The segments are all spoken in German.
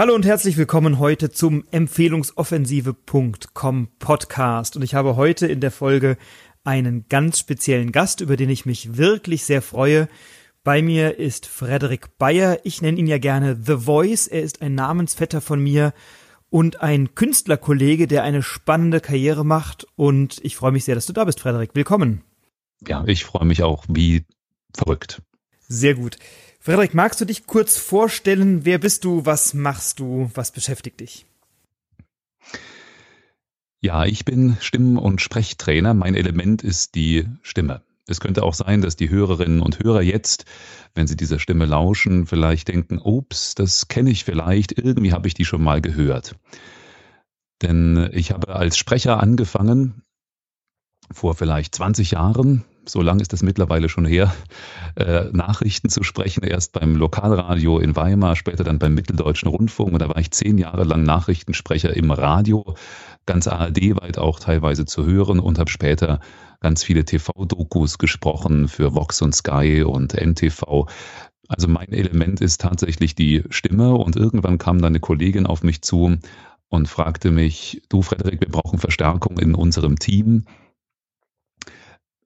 Hallo und herzlich willkommen heute zum Empfehlungsoffensive.com Podcast. Und ich habe heute in der Folge einen ganz speziellen Gast, über den ich mich wirklich sehr freue. Bei mir ist Frederik Bayer. Ich nenne ihn ja gerne The Voice. Er ist ein Namensvetter von mir und ein Künstlerkollege, der eine spannende Karriere macht. Und ich freue mich sehr, dass du da bist, Frederik. Willkommen. Ja, ich freue mich auch wie verrückt. Sehr gut. Frederik, magst du dich kurz vorstellen? Wer bist du? Was machst du? Was beschäftigt dich? Ja, ich bin Stimmen- und Sprechtrainer. Mein Element ist die Stimme. Es könnte auch sein, dass die Hörerinnen und Hörer jetzt, wenn sie dieser Stimme lauschen, vielleicht denken, ups, das kenne ich vielleicht, irgendwie habe ich die schon mal gehört. Denn ich habe als Sprecher angefangen vor vielleicht 20 Jahren, so lange ist das mittlerweile schon her, äh, Nachrichten zu sprechen. Erst beim Lokalradio in Weimar, später dann beim Mitteldeutschen Rundfunk. Und da war ich zehn Jahre lang Nachrichtensprecher im Radio, ganz ARD-weit auch teilweise zu hören und habe später ganz viele TV-Dokus gesprochen für Vox und Sky und NTV. Also mein Element ist tatsächlich die Stimme und irgendwann kam dann eine Kollegin auf mich zu und fragte mich, du Frederik, wir brauchen Verstärkung in unserem Team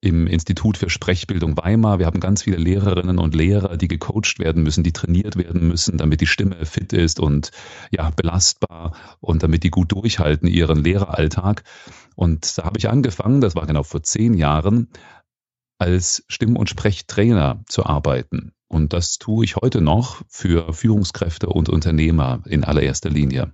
im Institut für Sprechbildung Weimar. Wir haben ganz viele Lehrerinnen und Lehrer, die gecoacht werden müssen, die trainiert werden müssen, damit die Stimme fit ist und ja, belastbar und damit die gut durchhalten ihren Lehreralltag. Und da habe ich angefangen, das war genau vor zehn Jahren, als Stimm- und Sprechtrainer zu arbeiten. Und das tue ich heute noch für Führungskräfte und Unternehmer in allererster Linie.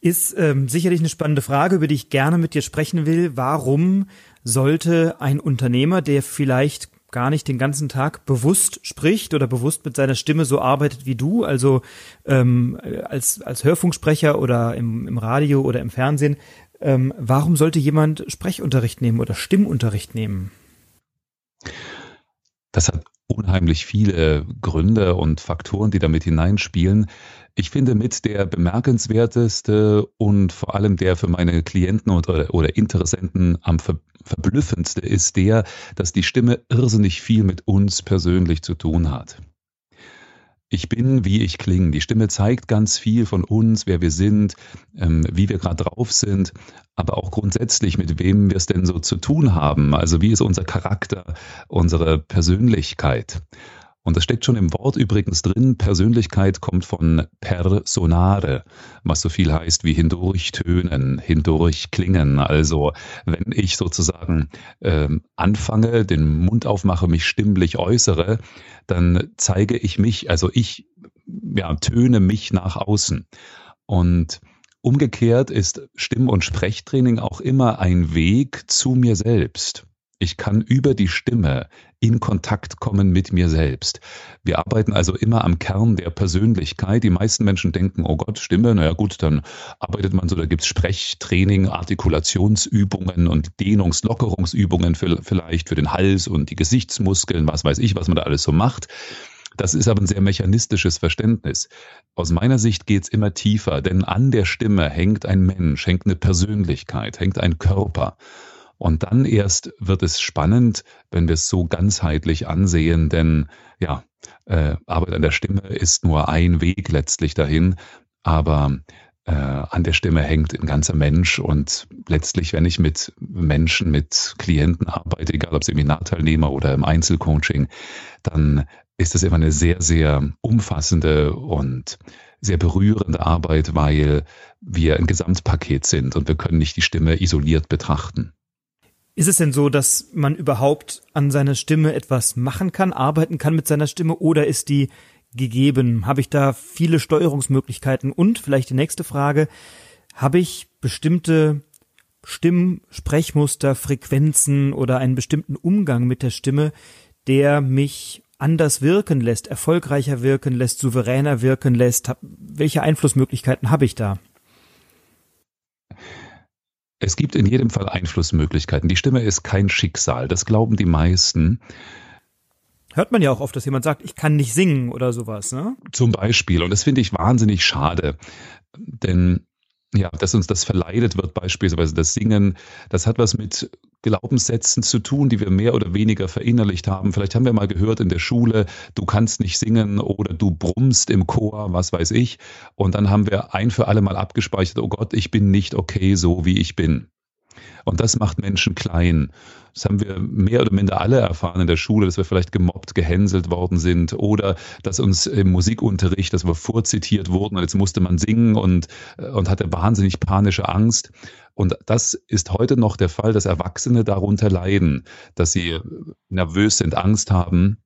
Ist ähm, sicherlich eine spannende Frage, über die ich gerne mit dir sprechen will. Warum sollte ein Unternehmer, der vielleicht gar nicht den ganzen Tag bewusst spricht oder bewusst mit seiner Stimme so arbeitet wie du, also ähm, als, als Hörfunksprecher oder im, im Radio oder im Fernsehen, ähm, warum sollte jemand Sprechunterricht nehmen oder Stimmunterricht nehmen? Das hat unheimlich viele Gründe und Faktoren, die damit hineinspielen. Ich finde mit der bemerkenswerteste und vor allem der für meine Klienten oder, oder Interessenten am ver verblüffendste ist der, dass die Stimme irrsinnig viel mit uns persönlich zu tun hat. Ich bin, wie ich klinge. Die Stimme zeigt ganz viel von uns, wer wir sind, ähm, wie wir gerade drauf sind, aber auch grundsätzlich, mit wem wir es denn so zu tun haben. Also wie ist unser Charakter, unsere Persönlichkeit. Und das steckt schon im Wort übrigens drin. Persönlichkeit kommt von personare, was so viel heißt wie hindurchtönen, hindurchklingen. Also wenn ich sozusagen ähm, anfange, den Mund aufmache, mich stimmlich äußere, dann zeige ich mich, also ich ja, töne mich nach außen. Und umgekehrt ist Stimm- und Sprechtraining auch immer ein Weg zu mir selbst. Ich kann über die Stimme in Kontakt kommen mit mir selbst. Wir arbeiten also immer am Kern der Persönlichkeit. Die meisten Menschen denken, oh Gott, Stimme, naja gut, dann arbeitet man so, da gibt's Sprechtraining, Artikulationsübungen und Dehnungslockerungsübungen für, vielleicht für den Hals und die Gesichtsmuskeln, was weiß ich, was man da alles so macht. Das ist aber ein sehr mechanistisches Verständnis. Aus meiner Sicht geht's immer tiefer, denn an der Stimme hängt ein Mensch, hängt eine Persönlichkeit, hängt ein Körper. Und dann erst wird es spannend, wenn wir es so ganzheitlich ansehen, denn ja, äh, Arbeit an der Stimme ist nur ein Weg letztlich dahin, aber äh, an der Stimme hängt ein ganzer Mensch und letztlich, wenn ich mit Menschen, mit Klienten arbeite, egal ob Seminarteilnehmer oder im Einzelcoaching, dann ist das immer eine sehr, sehr umfassende und sehr berührende Arbeit, weil wir ein Gesamtpaket sind und wir können nicht die Stimme isoliert betrachten. Ist es denn so, dass man überhaupt an seiner Stimme etwas machen kann, arbeiten kann mit seiner Stimme oder ist die gegeben? Habe ich da viele Steuerungsmöglichkeiten? Und vielleicht die nächste Frage, habe ich bestimmte Stimmen, Sprechmuster, Frequenzen oder einen bestimmten Umgang mit der Stimme, der mich anders wirken lässt, erfolgreicher wirken lässt, souveräner wirken lässt? Welche Einflussmöglichkeiten habe ich da? Es gibt in jedem Fall Einflussmöglichkeiten. Die Stimme ist kein Schicksal. Das glauben die meisten. Hört man ja auch oft, dass jemand sagt, ich kann nicht singen oder sowas, ne? Zum Beispiel. Und das finde ich wahnsinnig schade. Denn ja, dass uns das verleidet wird, beispielsweise das Singen, das hat was mit Glaubenssätzen zu tun, die wir mehr oder weniger verinnerlicht haben. Vielleicht haben wir mal gehört in der Schule, du kannst nicht singen oder du brummst im Chor, was weiß ich. Und dann haben wir ein für alle Mal abgespeichert, oh Gott, ich bin nicht okay so, wie ich bin. Und das macht Menschen klein. Das haben wir mehr oder minder alle erfahren in der Schule, dass wir vielleicht gemobbt, gehänselt worden sind oder dass uns im Musikunterricht, dass wir vorzitiert wurden und jetzt musste man singen und, äh, und hatte wahnsinnig panische Angst. Und das ist heute noch der Fall, dass Erwachsene darunter leiden, dass sie nervös sind, Angst haben,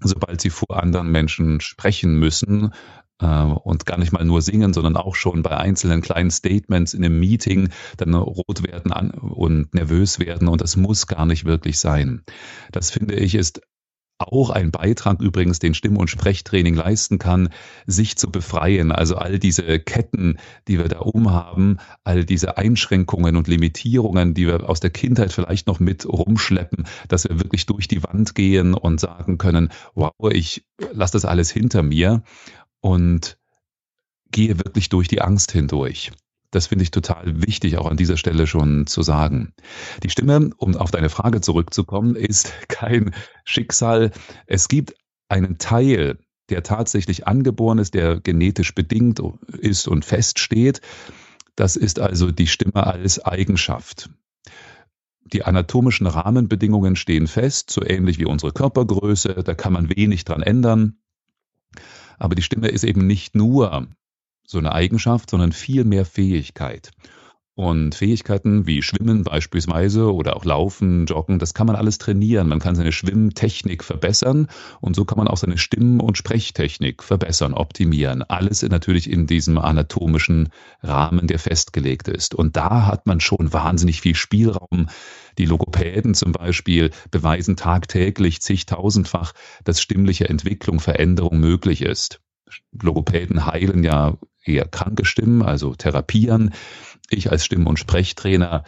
sobald sie vor anderen Menschen sprechen müssen, und gar nicht mal nur singen, sondern auch schon bei einzelnen kleinen Statements in einem Meeting dann rot werden und nervös werden und das muss gar nicht wirklich sein. Das finde ich ist auch ein Beitrag übrigens, den Stimm- und Sprechtraining leisten kann, sich zu befreien. Also all diese Ketten, die wir da umhaben, all diese Einschränkungen und Limitierungen, die wir aus der Kindheit vielleicht noch mit rumschleppen, dass wir wirklich durch die Wand gehen und sagen können, wow, ich lasse das alles hinter mir und gehe wirklich durch die Angst hindurch. Das finde ich total wichtig, auch an dieser Stelle schon zu sagen. Die Stimme, um auf deine Frage zurückzukommen, ist kein Schicksal. Es gibt einen Teil, der tatsächlich angeboren ist, der genetisch bedingt ist und feststeht. Das ist also die Stimme als Eigenschaft. Die anatomischen Rahmenbedingungen stehen fest, so ähnlich wie unsere Körpergröße. Da kann man wenig dran ändern. Aber die Stimme ist eben nicht nur so eine Eigenschaft, sondern viel mehr Fähigkeit. Und Fähigkeiten wie Schwimmen beispielsweise oder auch Laufen, Joggen, das kann man alles trainieren. Man kann seine Schwimmtechnik verbessern und so kann man auch seine Stimmen- und Sprechtechnik verbessern, optimieren. Alles natürlich in diesem anatomischen Rahmen, der festgelegt ist. Und da hat man schon wahnsinnig viel Spielraum. Die Logopäden zum Beispiel beweisen tagtäglich zigtausendfach, dass stimmliche Entwicklung, Veränderung möglich ist. Logopäden heilen ja eher kranke Stimmen, also therapieren. Ich als Stimm- und Sprechtrainer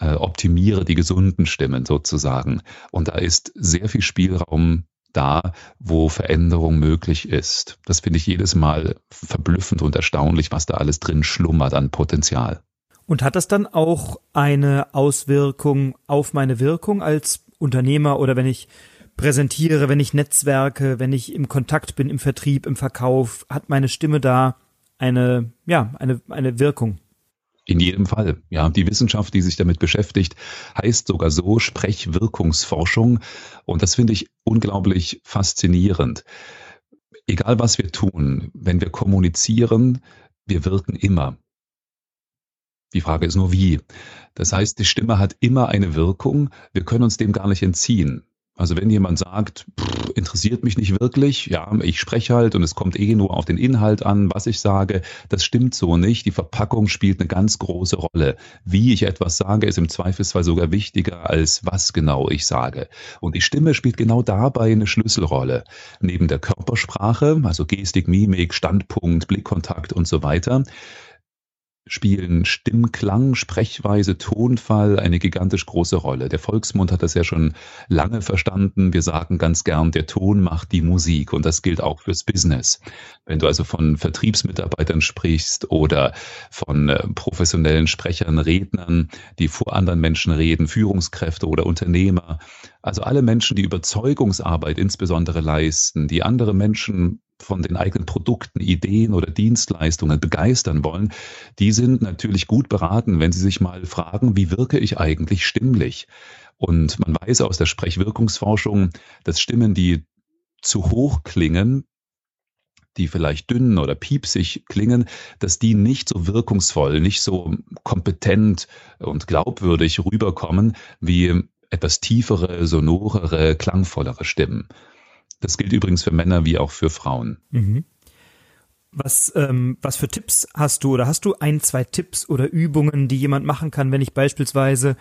äh, optimiere die gesunden Stimmen sozusagen. Und da ist sehr viel Spielraum da, wo Veränderung möglich ist. Das finde ich jedes Mal verblüffend und erstaunlich, was da alles drin schlummert an Potenzial. Und hat das dann auch eine Auswirkung auf meine Wirkung als Unternehmer oder wenn ich präsentiere, wenn ich netzwerke, wenn ich im Kontakt bin, im Vertrieb, im Verkauf, hat meine Stimme da eine, ja, eine, eine Wirkung? In jedem Fall. Ja, die Wissenschaft, die sich damit beschäftigt, heißt sogar so Sprechwirkungsforschung. Und das finde ich unglaublich faszinierend. Egal was wir tun, wenn wir kommunizieren, wir wirken immer. Die Frage ist nur wie. Das heißt, die Stimme hat immer eine Wirkung. Wir können uns dem gar nicht entziehen. Also wenn jemand sagt, pff, interessiert mich nicht wirklich, ja, ich spreche halt und es kommt eh nur auf den Inhalt an, was ich sage, das stimmt so nicht. Die Verpackung spielt eine ganz große Rolle. Wie ich etwas sage, ist im Zweifelsfall sogar wichtiger, als was genau ich sage. Und die Stimme spielt genau dabei eine Schlüsselrolle. Neben der Körpersprache, also Gestik, Mimik, Standpunkt, Blickkontakt und so weiter, spielen Stimmklang, Sprechweise, Tonfall eine gigantisch große Rolle. Der Volksmund hat das ja schon lange verstanden. Wir sagen ganz gern, der Ton macht die Musik und das gilt auch fürs Business. Wenn du also von Vertriebsmitarbeitern sprichst oder von äh, professionellen Sprechern, Rednern, die vor anderen Menschen reden, Führungskräfte oder Unternehmer, also alle Menschen, die Überzeugungsarbeit insbesondere leisten, die andere Menschen von den eigenen Produkten, Ideen oder Dienstleistungen begeistern wollen, die sind natürlich gut beraten, wenn sie sich mal fragen, wie wirke ich eigentlich stimmlich? Und man weiß aus der Sprechwirkungsforschung, dass Stimmen, die zu hoch klingen, die vielleicht dünn oder piepsig klingen, dass die nicht so wirkungsvoll, nicht so kompetent und glaubwürdig rüberkommen wie etwas tiefere, sonorere, klangvollere Stimmen. Das gilt übrigens für Männer wie auch für Frauen. Mhm. Was, ähm, was für Tipps hast du oder hast du ein, zwei Tipps oder Übungen, die jemand machen kann, wenn ich beispielsweise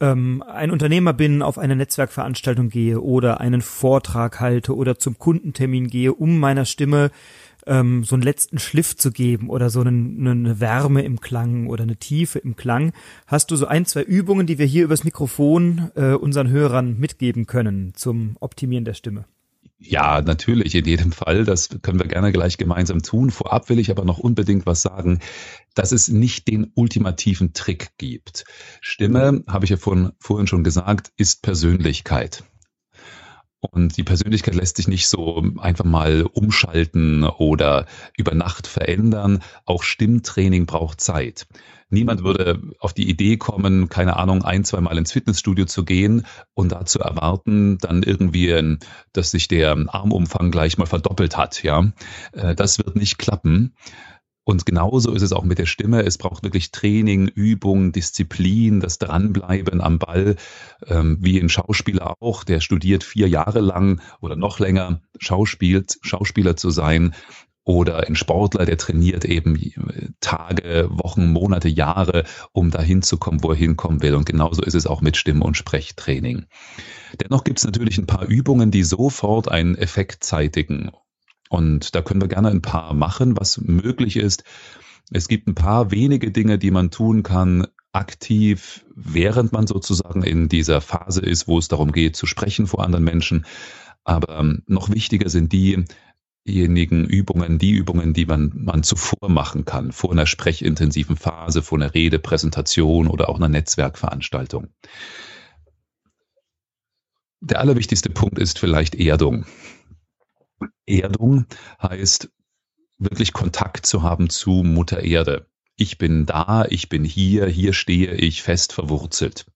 ähm, ein Unternehmer bin, auf eine Netzwerkveranstaltung gehe oder einen Vortrag halte oder zum Kundentermin gehe, um meiner Stimme ähm, so einen letzten Schliff zu geben oder so eine, eine Wärme im Klang oder eine Tiefe im Klang. Hast du so ein, zwei Übungen, die wir hier übers Mikrofon äh, unseren Hörern mitgeben können zum Optimieren der Stimme? Ja, natürlich, in jedem Fall. Das können wir gerne gleich gemeinsam tun. Vorab will ich aber noch unbedingt was sagen, dass es nicht den ultimativen Trick gibt. Stimme, habe ich ja vorhin, vorhin schon gesagt, ist Persönlichkeit. Und die Persönlichkeit lässt sich nicht so einfach mal umschalten oder über Nacht verändern. Auch Stimmtraining braucht Zeit. Niemand würde auf die Idee kommen, keine Ahnung, ein, zwei Mal ins Fitnessstudio zu gehen und da zu erwarten, dann irgendwie, dass sich der Armumfang gleich mal verdoppelt hat, ja. Äh, das wird nicht klappen. Und genauso ist es auch mit der Stimme. Es braucht wirklich Training, Übung, Disziplin, das Dranbleiben am Ball, ähm, wie ein Schauspieler auch, der studiert vier Jahre lang oder noch länger Schauspielt, Schauspieler zu sein. Oder ein Sportler, der trainiert eben Tage, Wochen, Monate, Jahre, um dahin zu kommen, wo er hinkommen will. Und genauso ist es auch mit Stimme- und Sprechtraining. Dennoch gibt es natürlich ein paar Übungen, die sofort einen Effekt zeitigen und da können wir gerne ein paar machen, was möglich ist. Es gibt ein paar wenige Dinge, die man tun kann, aktiv, während man sozusagen in dieser Phase ist, wo es darum geht, zu sprechen vor anderen Menschen. Aber ähm, noch wichtiger sind diejenigen Übungen, die Übungen, die man, man zuvor machen kann, vor einer sprechintensiven Phase, vor einer Rede, Präsentation oder auch einer Netzwerkveranstaltung. Der allerwichtigste Punkt ist vielleicht Erdung. Erdung heißt wirklich Kontakt zu haben zu Mutter Erde. Ich bin da, ich bin hier, hier stehe ich fest verwurzelt.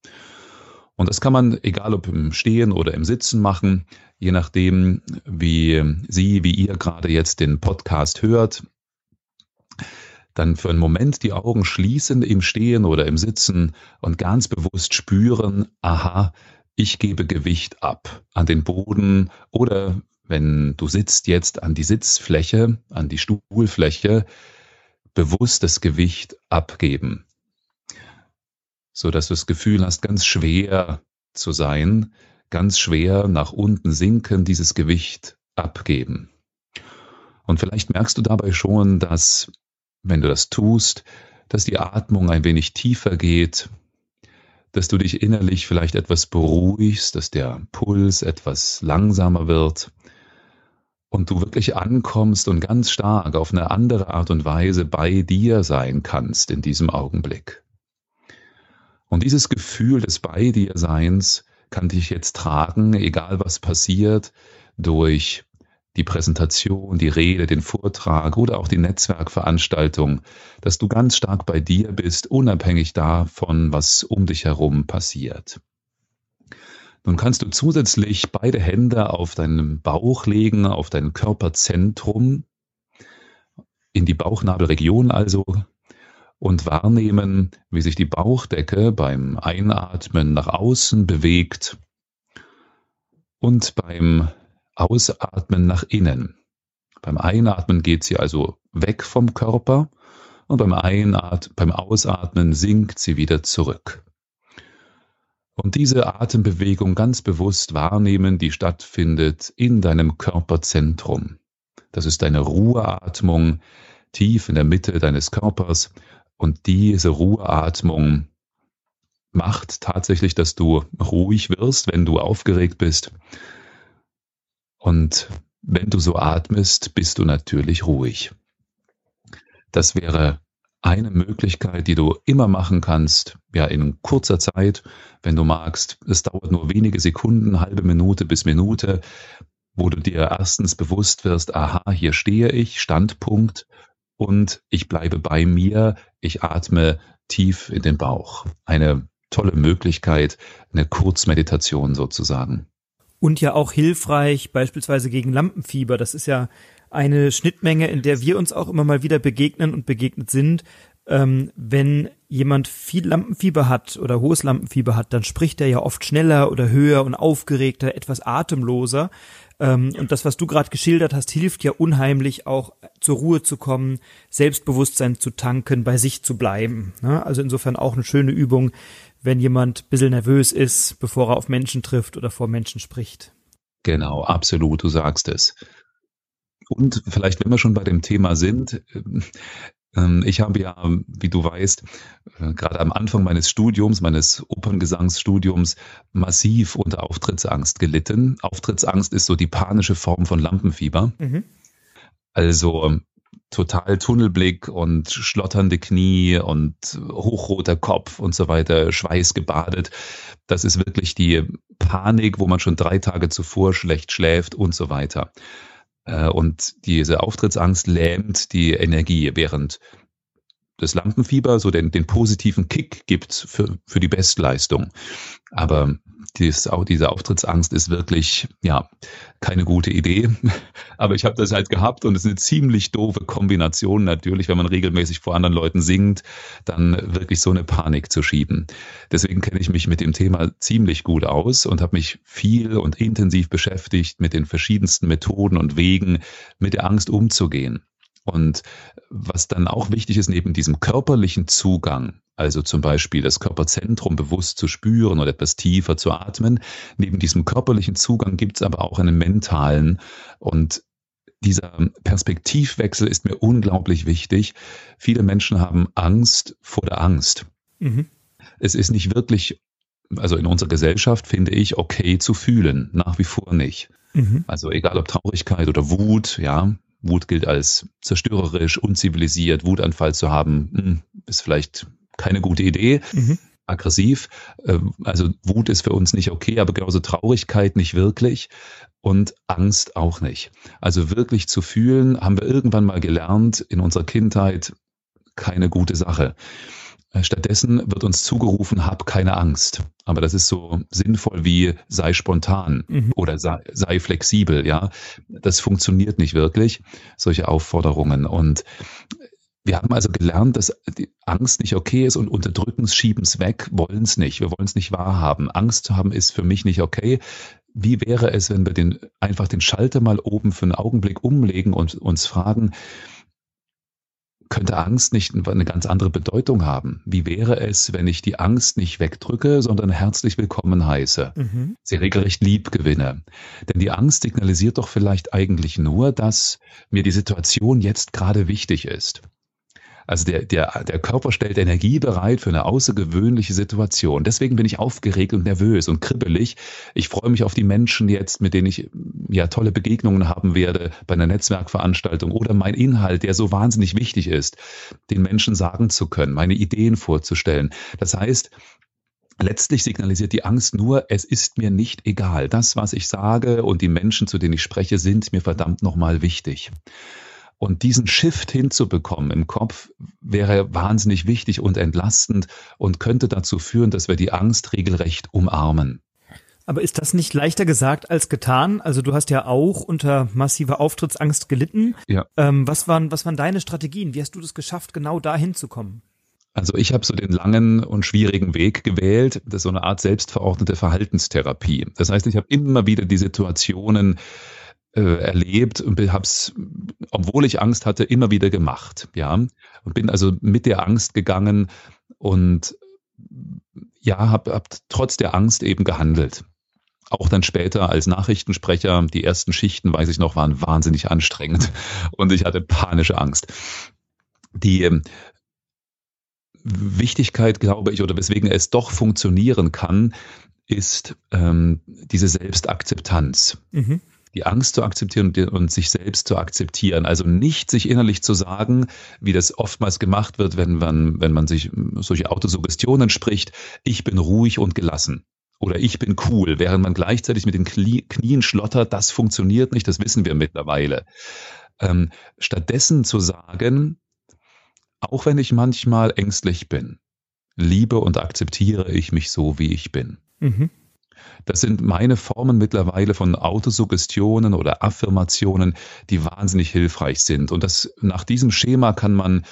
Und das kann man, egal ob im Stehen oder im Sitzen machen, je nachdem, wie Sie, wie ihr gerade jetzt den Podcast hört, dann für einen Moment die Augen schließen im Stehen oder im Sitzen und ganz bewusst spüren, aha, ich gebe Gewicht ab an den Boden oder wenn du sitzt jetzt an die Sitzfläche, an die Stuhlfläche, bewusst das Gewicht abgeben, so dass du das Gefühl hast, ganz schwer zu sein, ganz schwer nach unten sinken, dieses Gewicht abgeben. Und vielleicht merkst du dabei schon, dass, wenn du das tust, dass die Atmung ein wenig tiefer geht, dass du dich innerlich vielleicht etwas beruhigst, dass der Puls etwas langsamer wird, und du wirklich ankommst und ganz stark auf eine andere Art und Weise bei dir sein kannst in diesem Augenblick. Und dieses Gefühl des Bei dir Seins kann dich jetzt tragen, egal was passiert, durch die Präsentation, die Rede, den Vortrag oder auch die Netzwerkveranstaltung, dass du ganz stark bei dir bist, unabhängig davon, was um dich herum passiert. Nun kannst du zusätzlich beide Hände auf deinen Bauch legen, auf dein Körperzentrum, in die Bauchnabelregion also, und wahrnehmen, wie sich die Bauchdecke beim Einatmen nach außen bewegt und beim Ausatmen nach innen. Beim Einatmen geht sie also weg vom Körper und beim, Einat beim Ausatmen sinkt sie wieder zurück. Und diese Atembewegung ganz bewusst wahrnehmen, die stattfindet in deinem Körperzentrum. Das ist deine Ruheatmung tief in der Mitte deines Körpers. Und diese Ruheatmung macht tatsächlich, dass du ruhig wirst, wenn du aufgeregt bist. Und wenn du so atmest, bist du natürlich ruhig. Das wäre eine Möglichkeit, die du immer machen kannst, ja, in kurzer Zeit, wenn du magst. Es dauert nur wenige Sekunden, halbe Minute bis Minute, wo du dir erstens bewusst wirst, aha, hier stehe ich, Standpunkt, und ich bleibe bei mir, ich atme tief in den Bauch. Eine tolle Möglichkeit, eine Kurzmeditation sozusagen. Und ja auch hilfreich, beispielsweise gegen Lampenfieber. Das ist ja eine Schnittmenge, in der wir uns auch immer mal wieder begegnen und begegnet sind. Ähm, wenn jemand viel Lampenfieber hat oder hohes Lampenfieber hat, dann spricht er ja oft schneller oder höher und aufgeregter, etwas atemloser. Ähm, und das, was du gerade geschildert hast, hilft ja unheimlich auch zur Ruhe zu kommen, Selbstbewusstsein zu tanken, bei sich zu bleiben. Ne? Also insofern auch eine schöne Übung, wenn jemand ein bisschen nervös ist, bevor er auf Menschen trifft oder vor Menschen spricht. Genau, absolut, du sagst es. Und vielleicht, wenn wir schon bei dem Thema sind, Ähm, ich habe ja, wie du weißt, äh, gerade am Anfang meines Studiums, meines Operngesangsstudiums, massiv unter Auftrittsangst gelitten. Auftrittsangst ist so die panische Form von Lampenfieber. Mhm. Also ähm, total Tunnelblick und schlotternde Knie und hochroter Kopf und so weiter, schweißgebadet. Das ist wirklich die Panik, wo man schon drei Tage zuvor schlecht schläft und so weiter. Äh, und diese Auftrittsangst lähmt die Energie, während das Lampenfieber so den, den positiven Kick gibt für, für die Bestleistung. Aber dies, auch diese Auftrittsangst ist wirklich, ja, keine gute Idee. Aber ich habe das halt gehabt und es ist eine ziemlich doofe Kombination natürlich, wenn man regelmäßig vor anderen Leuten singt, dann wirklich so eine Panik zu schieben. Deswegen kenne ich mich mit dem Thema ziemlich gut aus und habe mich viel und intensiv beschäftigt mit den verschiedensten Methoden und Wegen, mit der Angst umzugehen. Und was dann auch wichtig ist, neben diesem körperlichen Zugang, also zum Beispiel das Körperzentrum bewusst zu spüren oder etwas tiefer zu atmen, neben diesem körperlichen Zugang gibt es aber auch einen mentalen. Und dieser Perspektivwechsel ist mir unglaublich wichtig. Viele Menschen haben Angst vor der Angst. Mhm. Es ist nicht wirklich, also in unserer Gesellschaft finde ich, okay zu fühlen, nach wie vor nicht. Mhm. Also egal ob Traurigkeit oder Wut, ja, Wut gilt als zerstörerisch, unzivilisiert. Wutanfall zu haben, hm, ist vielleicht keine gute Idee. Mhm. Aggressiv. Ähm, also Wut ist für uns nicht okay, aber genauso Traurigkeit nicht wirklich und Angst auch nicht. Also wirklich zu fühlen, haben wir irgendwann mal gelernt in unserer Kindheit, keine gute Sache. Äh, stattdessen wird uns zugerufen, hab keine Angst. Aber das ist so sinnvoll wie sei spontan mhm. oder sei, sei, flexibel, ja. Das funktioniert nicht wirklich, solche Aufforderungen. Und wir haben also gelernt, dass die Angst nicht okay ist und unterdrücken es, schieben es weg, wollen es nicht. Wir wollen es nicht wahrhaben. Angst zu haben ist für mich nicht okay. Wie wäre es, wenn wir den, einfach den Schalter mal oben für einen Augenblick umlegen und uns fragen, könnte Angst nicht eine ganz andere Bedeutung haben? Wie wäre es, wenn ich die Angst nicht wegdrücke, sondern herzlich willkommen heiße, mhm. sie regelrecht lieb gewinne? Denn die Angst signalisiert doch vielleicht eigentlich nur, dass mir die Situation jetzt gerade wichtig ist. Also der, der, der Körper stellt Energie bereit für eine außergewöhnliche Situation. Deswegen bin ich aufgeregt und nervös und kribbelig. Ich freue mich auf die Menschen jetzt, mit denen ich ja tolle Begegnungen haben werde bei einer Netzwerkveranstaltung oder mein Inhalt, der so wahnsinnig wichtig ist, den Menschen sagen zu können, meine Ideen vorzustellen. Das heißt, Letztlich signalisiert die Angst nur, es ist mir nicht egal. Das, was ich sage und die Menschen, zu denen ich spreche, sind mir verdammt nochmal wichtig. Und diesen Shift hinzubekommen im Kopf wäre wahnsinnig wichtig und entlastend und könnte dazu führen, dass wir die Angst regelrecht umarmen. Aber ist das nicht leichter gesagt als getan? Also du hast ja auch unter massiver Auftrittsangst gelitten. Ja. Ähm, was, waren, was waren deine Strategien? Wie hast du das geschafft, genau dahin zu kommen? Also ich habe so den langen und schwierigen Weg gewählt, das ist so eine Art selbstverordnete Verhaltenstherapie. Das heißt, ich habe immer wieder die Situationen erlebt und habe es, obwohl ich Angst hatte, immer wieder gemacht. Ja, und bin also mit der Angst gegangen und ja, habe hab trotz der Angst eben gehandelt. Auch dann später als Nachrichtensprecher, die ersten Schichten, weiß ich noch, waren wahnsinnig anstrengend und ich hatte panische Angst. Die ähm, Wichtigkeit, glaube ich, oder weswegen es doch funktionieren kann, ist ähm, diese Selbstakzeptanz. Mhm die Angst zu akzeptieren und, sich selbst zu akzeptieren. Also nicht sich innerlich zu sagen, wie das oftmals gemacht wird, wenn man, wenn man sich solche Autosuggestionen spricht, ich bin ruhig und gelassen. Oder ich bin cool, während man gleichzeitig mit den Knien schlottert, das funktioniert nicht, das wissen wir mittlerweile. Ähm, stattdessen zu sagen, auch wenn ich manchmal ängstlich bin, liebe und akzeptiere ich mich so, wie ich bin. Mhm. Das sind meine Formen mittlerweile von Autosuggestionen oder Affirmationen, die wahnsinnig hilfreich sind. Und das, nach diesem Schema kann man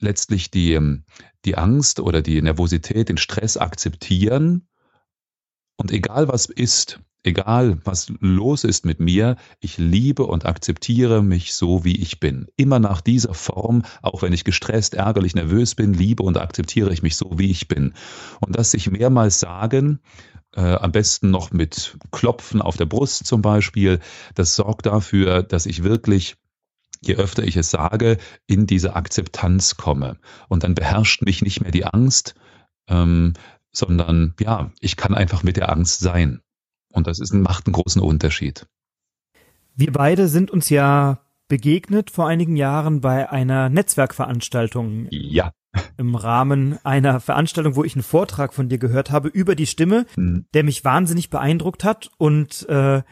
letztlich die, ähm, die Angst oder die Nervosität, den Stress akzeptieren. Und egal was ist, egal was los ist mit mir, ich liebe und akzeptiere mich so, wie ich bin. Immer nach dieser Form, auch wenn ich gestresst, ärgerlich, nervös bin, liebe und akzeptiere ich mich so, wie ich bin. Und das sich mehrmals sagen, äh, am besten noch mit Klopfen auf der Brust zum Beispiel. Das sorgt dafür, dass ich wirklich je öfter ich es sage, in diese Akzeptanz komme. Und dann beherrscht mich nicht mehr die Angst, ähm, sondern ja, ich kann einfach mit der Angst sein. Und das ist, macht einen großen Unterschied. Wir beide sind uns ja begegnet vor einigen Jahren bei einer Netzwerkveranstaltung. Ja. Im Rahmen einer Veranstaltung, wo ich einen Vortrag von dir gehört habe über die Stimme, mhm. der mich wahnsinnig beeindruckt hat und äh,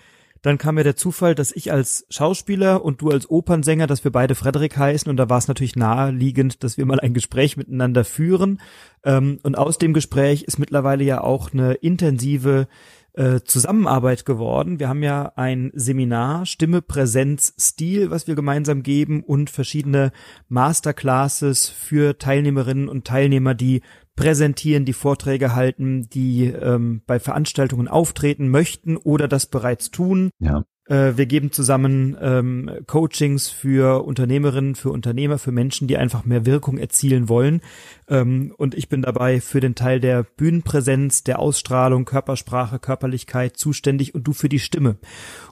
dann kam mir der Zufall, dass ich als Schauspieler und du als Opernsänger, dass wir beide Frederik heißen und da war es natürlich naheliegend, dass wir mal ein Gespräch miteinander führen. Ähm, und aus dem Gespräch ist mittlerweile ja auch eine intensive äh, Zusammenarbeit geworden. Wir haben ja ein Seminar Stimme, Präsenz, Stil, was wir gemeinsam geben und verschiedene Masterclasses für Teilnehmerinnen und Teilnehmer, die präsentieren, die Vorträge halten, die ähm, bei Veranstaltungen auftreten möchten oder das bereits tun. Ja. Äh, wir geben zusammen ähm, Coachings für Unternehmerinnen, für Unternehmer, für Menschen, die einfach mehr Wirkung erzielen wollen. Ähm, und ich bin dabei für den Teil der Bühnenpräsenz, der Ausstrahlung, Körpersprache, Körperlichkeit zuständig und du für die Stimme.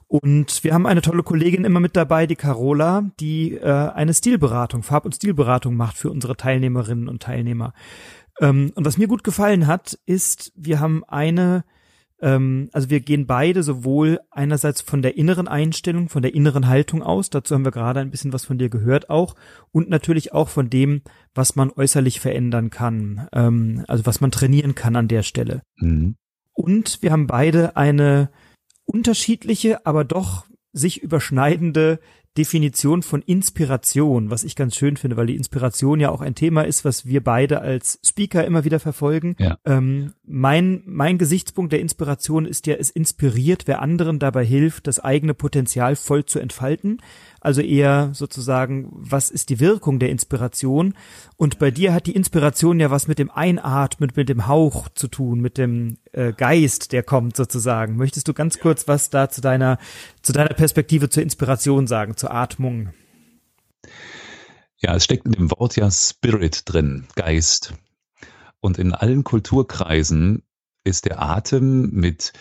Und wir haben eine tolle Kollegin immer mit dabei, die Carola, die äh, eine Stilberatung, Farb- und Stilberatung macht für unsere Teilnehmerinnen und Teilnehmer. Ähm, und was mir gut gefallen hat, ist, wir haben eine, ähm, also wir gehen beide sowohl einerseits von der inneren Einstellung, von der inneren Haltung aus, dazu haben wir gerade ein bisschen was von dir gehört auch, und natürlich auch von dem, was man äußerlich verändern kann, ähm, also was man trainieren kann an der Stelle. Mhm. Und wir haben beide eine unterschiedliche, aber doch sich überschneidende Definition von Inspiration, was ich ganz schön finde, weil die Inspiration ja auch ein Thema ist, was wir beide als Speaker immer wieder verfolgen. Ja. Ähm, mein, mein Gesichtspunkt der Inspiration ist ja, es inspiriert, wer anderen dabei hilft, das eigene Potenzial voll zu entfalten. Also eher sozusagen, was ist die Wirkung der Inspiration? Und bei dir hat die Inspiration ja was mit dem Einatmen, mit dem Hauch zu tun, mit dem äh, Geist, der kommt sozusagen. Möchtest du ganz kurz was da zu deiner, zu deiner Perspektive zur Inspiration sagen, zur Atmung? Ja, es steckt in dem Wort ja Spirit drin, Geist. Und in allen Kulturkreisen ist der Atem mit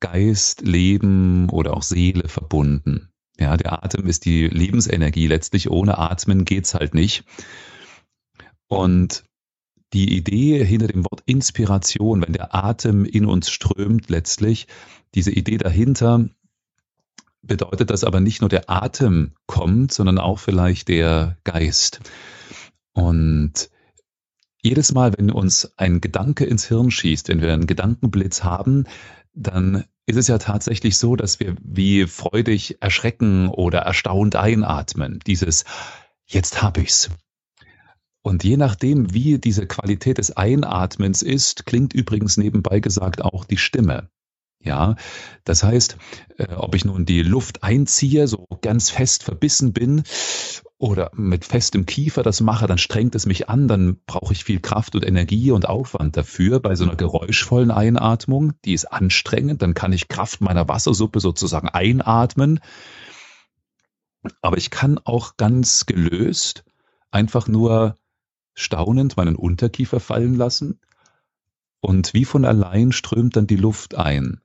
Geist, Leben oder auch Seele verbunden. Ja, der Atem ist die Lebensenergie. Letztlich ohne Atmen geht's halt nicht. Und die Idee hinter dem Wort Inspiration, wenn der Atem in uns strömt, letztlich, diese Idee dahinter, bedeutet, dass aber nicht nur der Atem kommt, sondern auch vielleicht der Geist. Und jedes Mal, wenn uns ein Gedanke ins Hirn schießt, wenn wir einen Gedankenblitz haben, dann ist es ja tatsächlich so, dass wir wie freudig erschrecken oder erstaunt einatmen. Dieses Jetzt hab ich's. Und je nachdem, wie diese Qualität des Einatmens ist, klingt übrigens nebenbei gesagt auch die Stimme. Ja, das heißt, äh, ob ich nun die Luft einziehe, so ganz fest verbissen bin oder mit festem Kiefer das mache, dann strengt es mich an, dann brauche ich viel Kraft und Energie und Aufwand dafür. Bei so einer geräuschvollen Einatmung, die ist anstrengend, dann kann ich Kraft meiner Wassersuppe sozusagen einatmen. Aber ich kann auch ganz gelöst einfach nur staunend meinen Unterkiefer fallen lassen und wie von allein strömt dann die Luft ein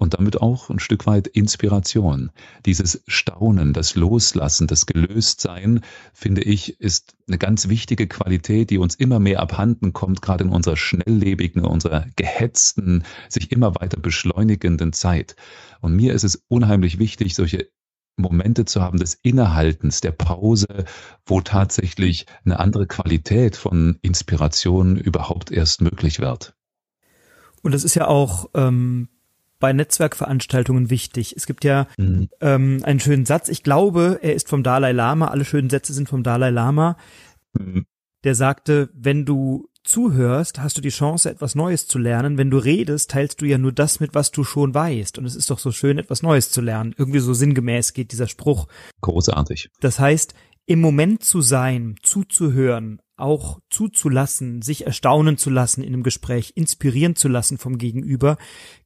und damit auch ein Stück weit Inspiration. Dieses Staunen, das Loslassen, das Gelöstsein, finde ich, ist eine ganz wichtige Qualität, die uns immer mehr abhanden kommt, gerade in unserer schnelllebigen, unserer gehetzten, sich immer weiter beschleunigenden Zeit. Und mir ist es unheimlich wichtig, solche Momente zu haben des Innehaltens, der Pause, wo tatsächlich eine andere Qualität von Inspiration überhaupt erst möglich wird. Und das ist ja auch ähm, bei Netzwerkveranstaltungen wichtig. Es gibt ja mhm. ähm, einen schönen Satz, ich glaube, er ist vom Dalai Lama, alle schönen Sätze sind vom Dalai Lama, mhm. der sagte, wenn du zuhörst, hast du die Chance, etwas Neues zu lernen. Wenn du redest, teilst du ja nur das mit, was du schon weißt. Und es ist doch so schön, etwas Neues zu lernen. Irgendwie so sinngemäß geht dieser Spruch. Großartig. Das heißt, im Moment zu sein, zuzuhören, auch zuzulassen, sich erstaunen zu lassen in einem Gespräch, inspirieren zu lassen vom Gegenüber,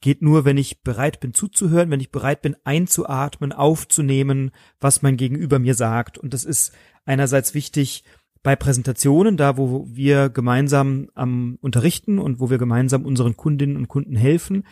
geht nur, wenn ich bereit bin zuzuhören, wenn ich bereit bin einzuatmen, aufzunehmen, was mein Gegenüber mir sagt. Und das ist einerseits wichtig bei Präsentationen, da wo wir gemeinsam am Unterrichten und wo wir gemeinsam unseren Kundinnen und Kunden helfen,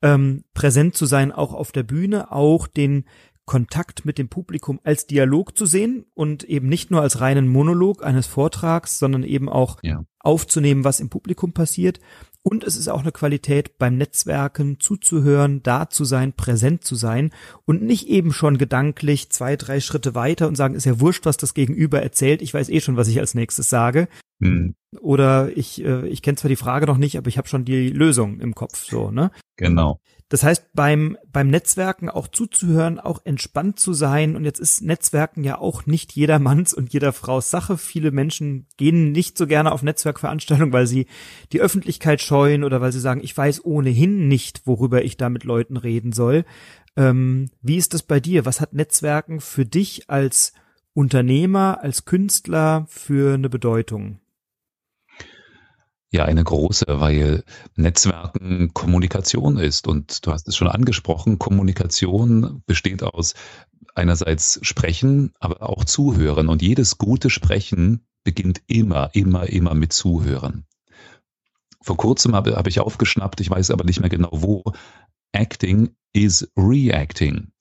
ähm, präsent zu sein, auch auf der Bühne, auch den Kontakt mit dem Publikum als Dialog zu sehen und eben nicht nur als reinen Monolog eines Vortrags, sondern eben auch ja. aufzunehmen, was im Publikum passiert. Und es ist auch eine Qualität beim Netzwerken zuzuhören, da zu sein, präsent zu sein und nicht eben schon gedanklich zwei, drei Schritte weiter und sagen, ist ja wurscht, was das Gegenüber erzählt, ich weiß eh schon, was ich als nächstes sage. Hm. Oder ich, äh, ich kenne zwar die Frage noch nicht, aber ich habe schon die Lösung im Kopf, so, ne? Genau. Das heißt, beim, beim Netzwerken auch zuzuhören, auch entspannt zu sein. Und jetzt ist Netzwerken ja auch nicht jedermanns und jeder Frau's Sache. Viele Menschen gehen nicht so gerne auf Netzwerkveranstaltungen, weil sie die Öffentlichkeit scheuen oder weil sie sagen, ich weiß ohnehin nicht, worüber ich da mit Leuten reden soll. Ähm, wie ist das bei dir? Was hat Netzwerken für dich als Unternehmer, als Künstler für eine Bedeutung? Ja, eine große, weil Netzwerken Kommunikation ist. Und du hast es schon angesprochen, Kommunikation besteht aus einerseits Sprechen, aber auch Zuhören. Und jedes gute Sprechen beginnt immer, immer, immer mit Zuhören. Vor kurzem habe, habe ich aufgeschnappt, ich weiß aber nicht mehr genau wo, Acting is Reacting.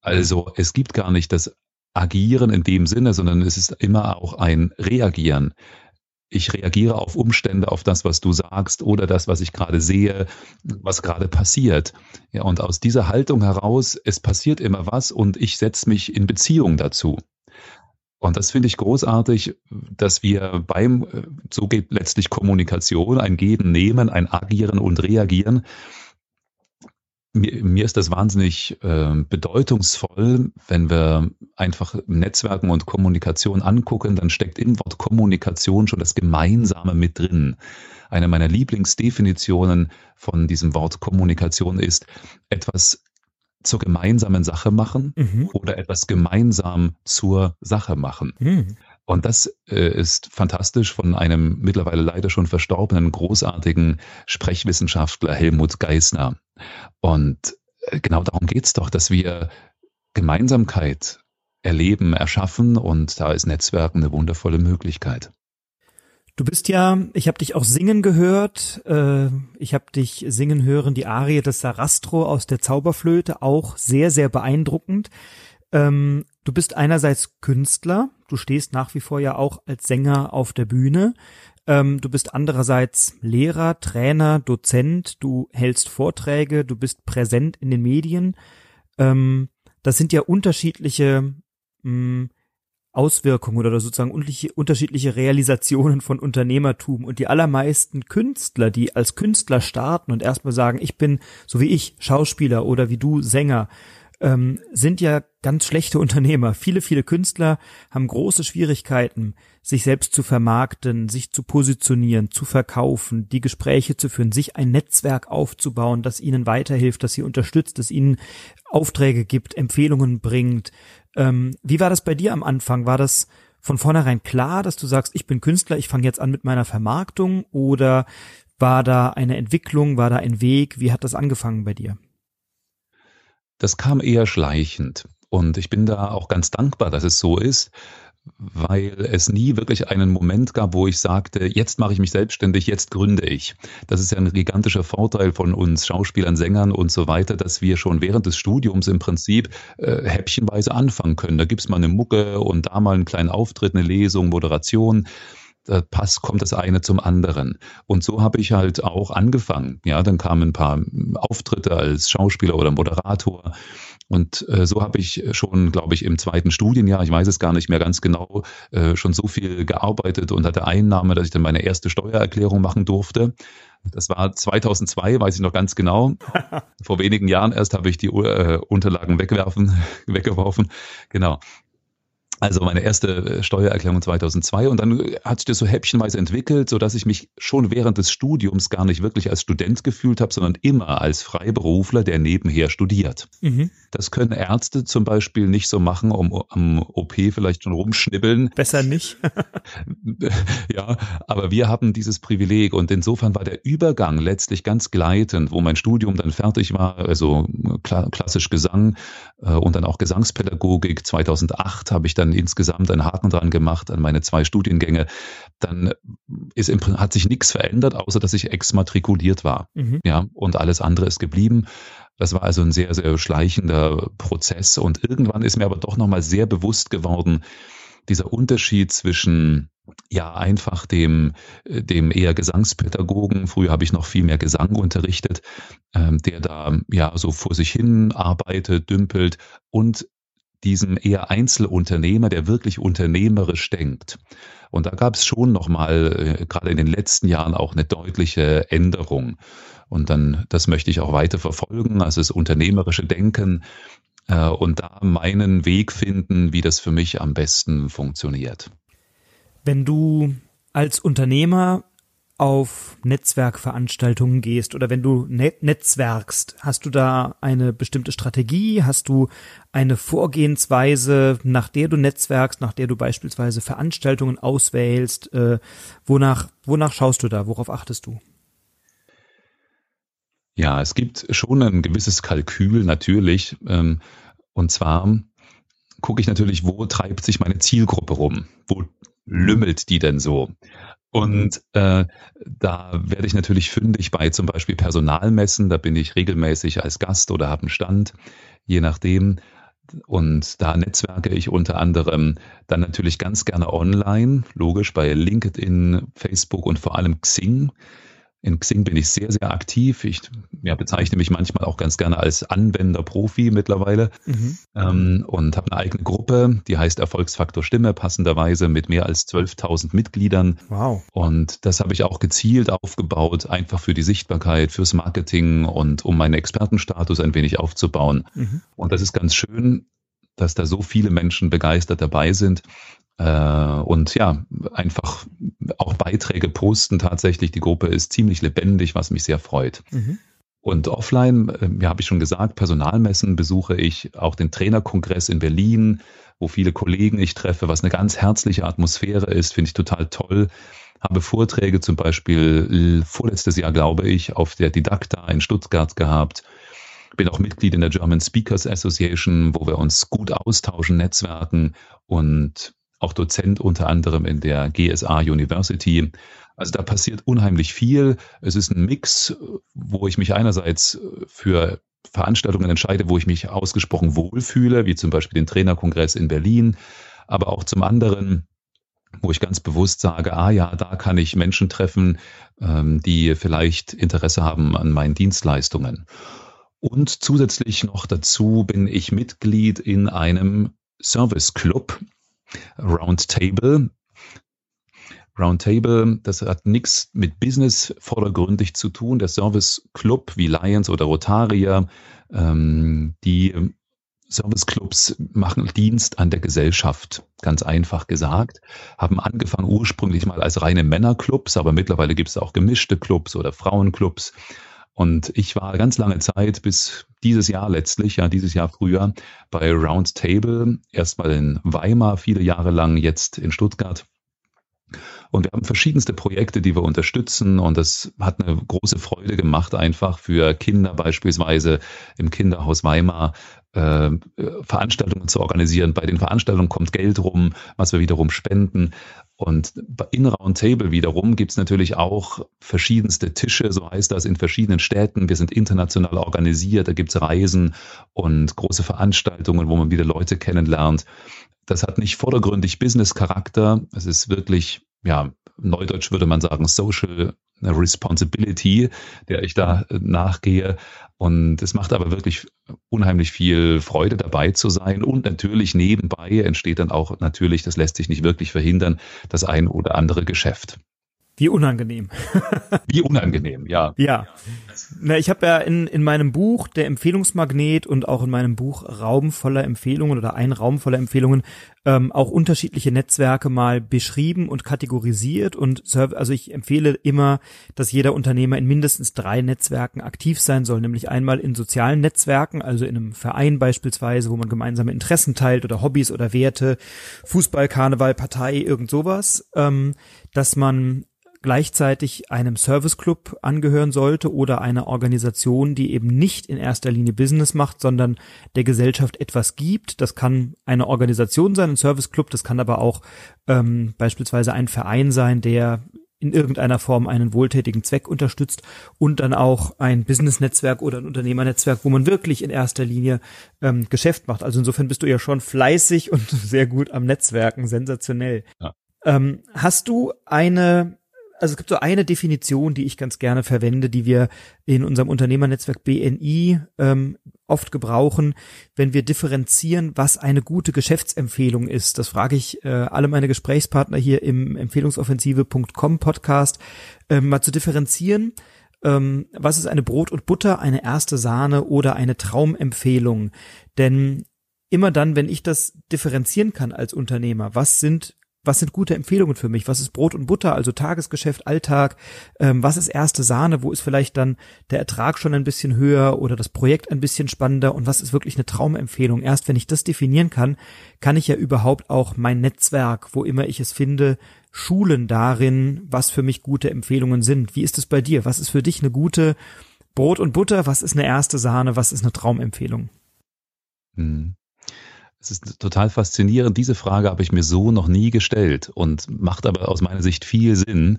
Also es gibt gar nicht das Agieren in dem Sinne, sondern es ist immer auch ein Reagieren ich reagiere auf Umstände, auf das, was du sagst oder das, was ich gerade sehe, was gerade passiert. Ja, und aus dieser Haltung heraus, es passiert immer was und ich setze mich in Beziehung dazu. Und das finde ich großartig, dass wir beim, so geht letztlich Kommunikation, ein Geben, Nehmen, ein Agieren und Reagieren mir, mir ist das wahnsinnig äh, bedeutungsvoll, wenn wir einfach Netzwerken und Kommunikation angucken, dann steckt im Wort Kommunikation schon das Gemeinsame mit drin. Eine meiner Lieblingsdefinitionen von diesem Wort Kommunikation ist etwas zur gemeinsamen Sache machen mhm. oder etwas gemeinsam zur Sache machen. Mhm. Und das äh, ist fantastisch von einem mittlerweile leider schon verstorbenen großartigen Sprechwissenschaftler Helmut Geisner. Und äh, genau darum geht's doch, dass wir Gemeinsamkeit erleben, erschaffen und da ist Netzwerken eine wundervolle Möglichkeit. Du bist ja, ich habe dich auch singen gehört, äh, ich habe dich singen hören, die Arie des Sarastro aus der Zauberflöte, auch sehr, sehr beeindruckend. Ähm, du bist einerseits Künstler, du stehst nach wie vor ja auch als Sänger auf der Bühne. Ähm, du bist andererseits Lehrer, Trainer, Dozent, du hältst Vorträge, du bist präsent in den Medien. Ähm, das sind ja unterschiedliche mh, hm, Auswirkungen oder sozusagen unterschiedliche Realisationen von Unternehmertum. Und die allermeisten Künstler, die als Künstler starten und erstmal sagen, ich bin so wie ich Schauspieler oder wie du Sänger, ähm, sind ja ganz schlechte Unternehmer. Viele, viele Künstler haben große Schwierigkeiten, sich selbst zu vermarkten, sich zu positionieren, zu verkaufen, die Gespräche zu führen, sich ein Netzwerk aufzubauen, das ihnen weiterhilft, das sie unterstützt, das ihnen Aufträge gibt, Empfehlungen bringt. Ähm, wie war das bei dir am Anfang? War das von vornherein klar, dass du sagst, ich bin Künstler, ich fange jetzt an mit meiner Vermarktung oder war da eine Entwicklung, war da ein Weg? Wie hat das angefangen bei dir? Das kam eher schleichend. Und ich bin da auch ganz dankbar, dass es so ist, weil es nie wirklich einen Moment gab, wo ich sagte, jetzt mache ich mich selbstständig, jetzt gründe ich. Das ist ja ein gigantischer Vorteil von uns Schauspielern, Sängern und so weiter, dass wir schon während des Studiums im Prinzip äh, häppchenweise anfangen können. Da gibt's mal eine Mucke und da mal einen kleinen Auftritt, eine Lesung, Moderation da passt, kommt das eine zum anderen. Und so habe ich halt auch angefangen. Ja, dann kamen ein paar Auftritte als Schauspieler oder Moderator. Und äh, so habe ich schon, glaube ich, im zweiten Studienjahr, ich weiß es gar nicht mehr ganz genau, äh, schon so viel gearbeitet und hatte Einnahme, dass ich dann meine erste Steuererklärung machen durfte. Das war 2002, weiß ich noch ganz genau. Vor wenigen Jahren erst habe ich die äh, Unterlagen wegwerfen, weggeworfen. Genau. Also meine erste äh, Steuererklärung 2002 und dann hat sich das so häppchenweise entwickelt, so dass ich mich schon während des Studiums gar nicht wirklich als Student gefühlt habe, sondern immer als Freiberufler, der nebenher studiert. Mhm. Das können Ärzte zum Beispiel nicht so machen, um am OP vielleicht schon rumschnibbeln. Besser nicht. ja, aber wir haben dieses Privileg und insofern war der Übergang letztlich ganz gleitend, wo mein Studium dann fertig war, also klassisch Gesang äh, und dann auch Gesangspädagogik. 2008 habe ich dann dann insgesamt einen Haken dran gemacht an meine zwei Studiengänge, dann ist hat sich nichts verändert, außer dass ich exmatrikuliert war. Mhm. Ja, und alles andere ist geblieben. Das war also ein sehr, sehr schleichender Prozess. Und irgendwann ist mir aber doch nochmal sehr bewusst geworden, dieser Unterschied zwischen ja einfach dem dem eher Gesangspädagogen früher habe ich noch viel mehr Gesang unterrichtet ähm, der da ja so vor sich hin arbeitet dümpelt und diesem eher Einzelunternehmer der wirklich unternehmerisch denkt und da gab es schon noch mal äh, gerade in den letzten Jahren auch eine deutliche Änderung und dann das möchte ich auch weiter verfolgen also das unternehmerische Denken äh, und da meinen Weg finden, wie das für mich am besten funktioniert. Wenn du als Unternehmer auf Netzwerkveranstaltungen gehst oder wenn du net netzwerkst, hast du da eine bestimmte Strategie? Hast du eine Vorgehensweise, nach der du netzwerkst, nach der du beispielsweise Veranstaltungen auswählst? Äh, wonach, wonach schaust du da? Worauf achtest du? Ja, es gibt schon ein gewisses Kalkül natürlich. Ähm, und zwar gucke ich natürlich, wo treibt sich meine Zielgruppe rum? Wo lümmelt die denn so? Und äh, da werde ich natürlich fündig bei zum Beispiel Personalmessen. Da bin ich regelmäßig als Gast oder habe einen Stand, je nachdem. Und da netzwerke ich unter anderem dann natürlich ganz gerne online, logisch bei LinkedIn, Facebook und vor allem Xing. In Xing bin ich sehr, sehr aktiv. Ich ja, bezeichne mich manchmal auch ganz gerne als Anwender-Profi mittlerweile mhm. ähm, und habe eine eigene Gruppe, die heißt Erfolgsfaktor Stimme, passenderweise mit mehr als 12.000 Mitgliedern. Wow. Und das habe ich auch gezielt aufgebaut, einfach für die Sichtbarkeit, fürs Marketing und um meinen Expertenstatus ein wenig aufzubauen. Mhm. Und das ist ganz schön, dass da so viele Menschen begeistert dabei sind und ja, einfach auch Beiträge posten tatsächlich. Die Gruppe ist ziemlich lebendig, was mich sehr freut. Mhm. Und offline, äh, ja, habe ich schon gesagt, Personalmessen besuche ich, auch den Trainerkongress in Berlin, wo viele Kollegen ich treffe, was eine ganz herzliche Atmosphäre ist, finde ich total toll. Habe Vorträge zum Beispiel vorletztes Jahr, glaube ich, auf der Didakta in Stuttgart gehabt. Bin auch Mitglied in der German Speakers Association, wo wir uns gut austauschen, netzwerken und auch Dozent unter anderem in der GSA University. Also da passiert unheimlich viel. Es ist ein Mix, wo ich mich einerseits für Veranstaltungen entscheide, wo ich mich ausgesprochen wohlfühle, wie zum Beispiel den Trainerkongress in Berlin, aber auch zum anderen, wo ich ganz bewusst sage, ah ja, da kann ich Menschen treffen, ähm, die vielleicht Interesse haben an meinen Dienstleistungen. Und zusätzlich noch dazu bin ich Mitglied in einem Service Club, Roundtable. Roundtable, das hat nichts mit Business vordergründig zu tun. Der Service Club wie Lions oder Rotaria, ähm, die Service Clubs machen Dienst an der Gesellschaft, ganz einfach gesagt, haben angefangen ursprünglich mal als reine Männerclubs, aber mittlerweile gibt es auch gemischte Clubs oder Frauenclubs. Und ich war ganz lange Zeit, bis dieses Jahr letztlich, ja, dieses Jahr früher, bei Roundtable, erstmal in Weimar viele Jahre lang, jetzt in Stuttgart. Und wir haben verschiedenste Projekte, die wir unterstützen. Und das hat eine große Freude gemacht, einfach für Kinder beispielsweise im Kinderhaus Weimar äh, Veranstaltungen zu organisieren. Bei den Veranstaltungen kommt Geld rum, was wir wiederum spenden. Und in Roundtable wiederum gibt's natürlich auch verschiedenste Tische, so heißt das, in verschiedenen Städten. Wir sind international organisiert, da gibt's Reisen und große Veranstaltungen, wo man wieder Leute kennenlernt. Das hat nicht vordergründig Business-Charakter. Es ist wirklich, ja, neudeutsch würde man sagen, Social Responsibility, der ich da nachgehe. Und es macht aber wirklich unheimlich viel Freude dabei zu sein. Und natürlich nebenbei entsteht dann auch natürlich, das lässt sich nicht wirklich verhindern, das ein oder andere Geschäft. Wie unangenehm. Wie unangenehm, ja. Ja. Na, ich habe ja in, in meinem Buch Der Empfehlungsmagnet und auch in meinem Buch Raum voller Empfehlungen oder ein Raum voller Empfehlungen ähm, auch unterschiedliche Netzwerke mal beschrieben und kategorisiert und also ich empfehle immer, dass jeder Unternehmer in mindestens drei Netzwerken aktiv sein soll, nämlich einmal in sozialen Netzwerken, also in einem Verein beispielsweise, wo man gemeinsame Interessen teilt oder Hobbys oder Werte, Fußball, Karneval, Partei, irgend sowas, ähm, dass man gleichzeitig einem Serviceclub angehören sollte oder einer Organisation, die eben nicht in erster Linie Business macht, sondern der Gesellschaft etwas gibt. Das kann eine Organisation sein, ein Serviceclub, das kann aber auch ähm, beispielsweise ein Verein sein, der in irgendeiner Form einen wohltätigen Zweck unterstützt und dann auch ein Business-Netzwerk oder ein Unternehmernetzwerk, wo man wirklich in erster Linie ähm, Geschäft macht. Also insofern bist du ja schon fleißig und sehr gut am Netzwerken, sensationell. Ja. Ähm, hast du eine also es gibt so eine Definition, die ich ganz gerne verwende, die wir in unserem Unternehmernetzwerk BNI ähm, oft gebrauchen, wenn wir differenzieren, was eine gute Geschäftsempfehlung ist. Das frage ich äh, alle meine Gesprächspartner hier im Empfehlungsoffensive.com Podcast, äh, mal zu differenzieren. Ähm, was ist eine Brot und Butter, eine erste Sahne oder eine Traumempfehlung? Denn immer dann, wenn ich das differenzieren kann als Unternehmer, was sind was sind gute Empfehlungen für mich? Was ist Brot und Butter, also Tagesgeschäft, Alltag? Ähm, was ist erste Sahne? Wo ist vielleicht dann der Ertrag schon ein bisschen höher oder das Projekt ein bisschen spannender? Und was ist wirklich eine Traumempfehlung? Erst wenn ich das definieren kann, kann ich ja überhaupt auch mein Netzwerk, wo immer ich es finde, schulen darin, was für mich gute Empfehlungen sind. Wie ist es bei dir? Was ist für dich eine gute Brot und Butter? Was ist eine erste Sahne? Was ist eine Traumempfehlung? Hm. Es ist total faszinierend. Diese Frage habe ich mir so noch nie gestellt und macht aber aus meiner Sicht viel Sinn.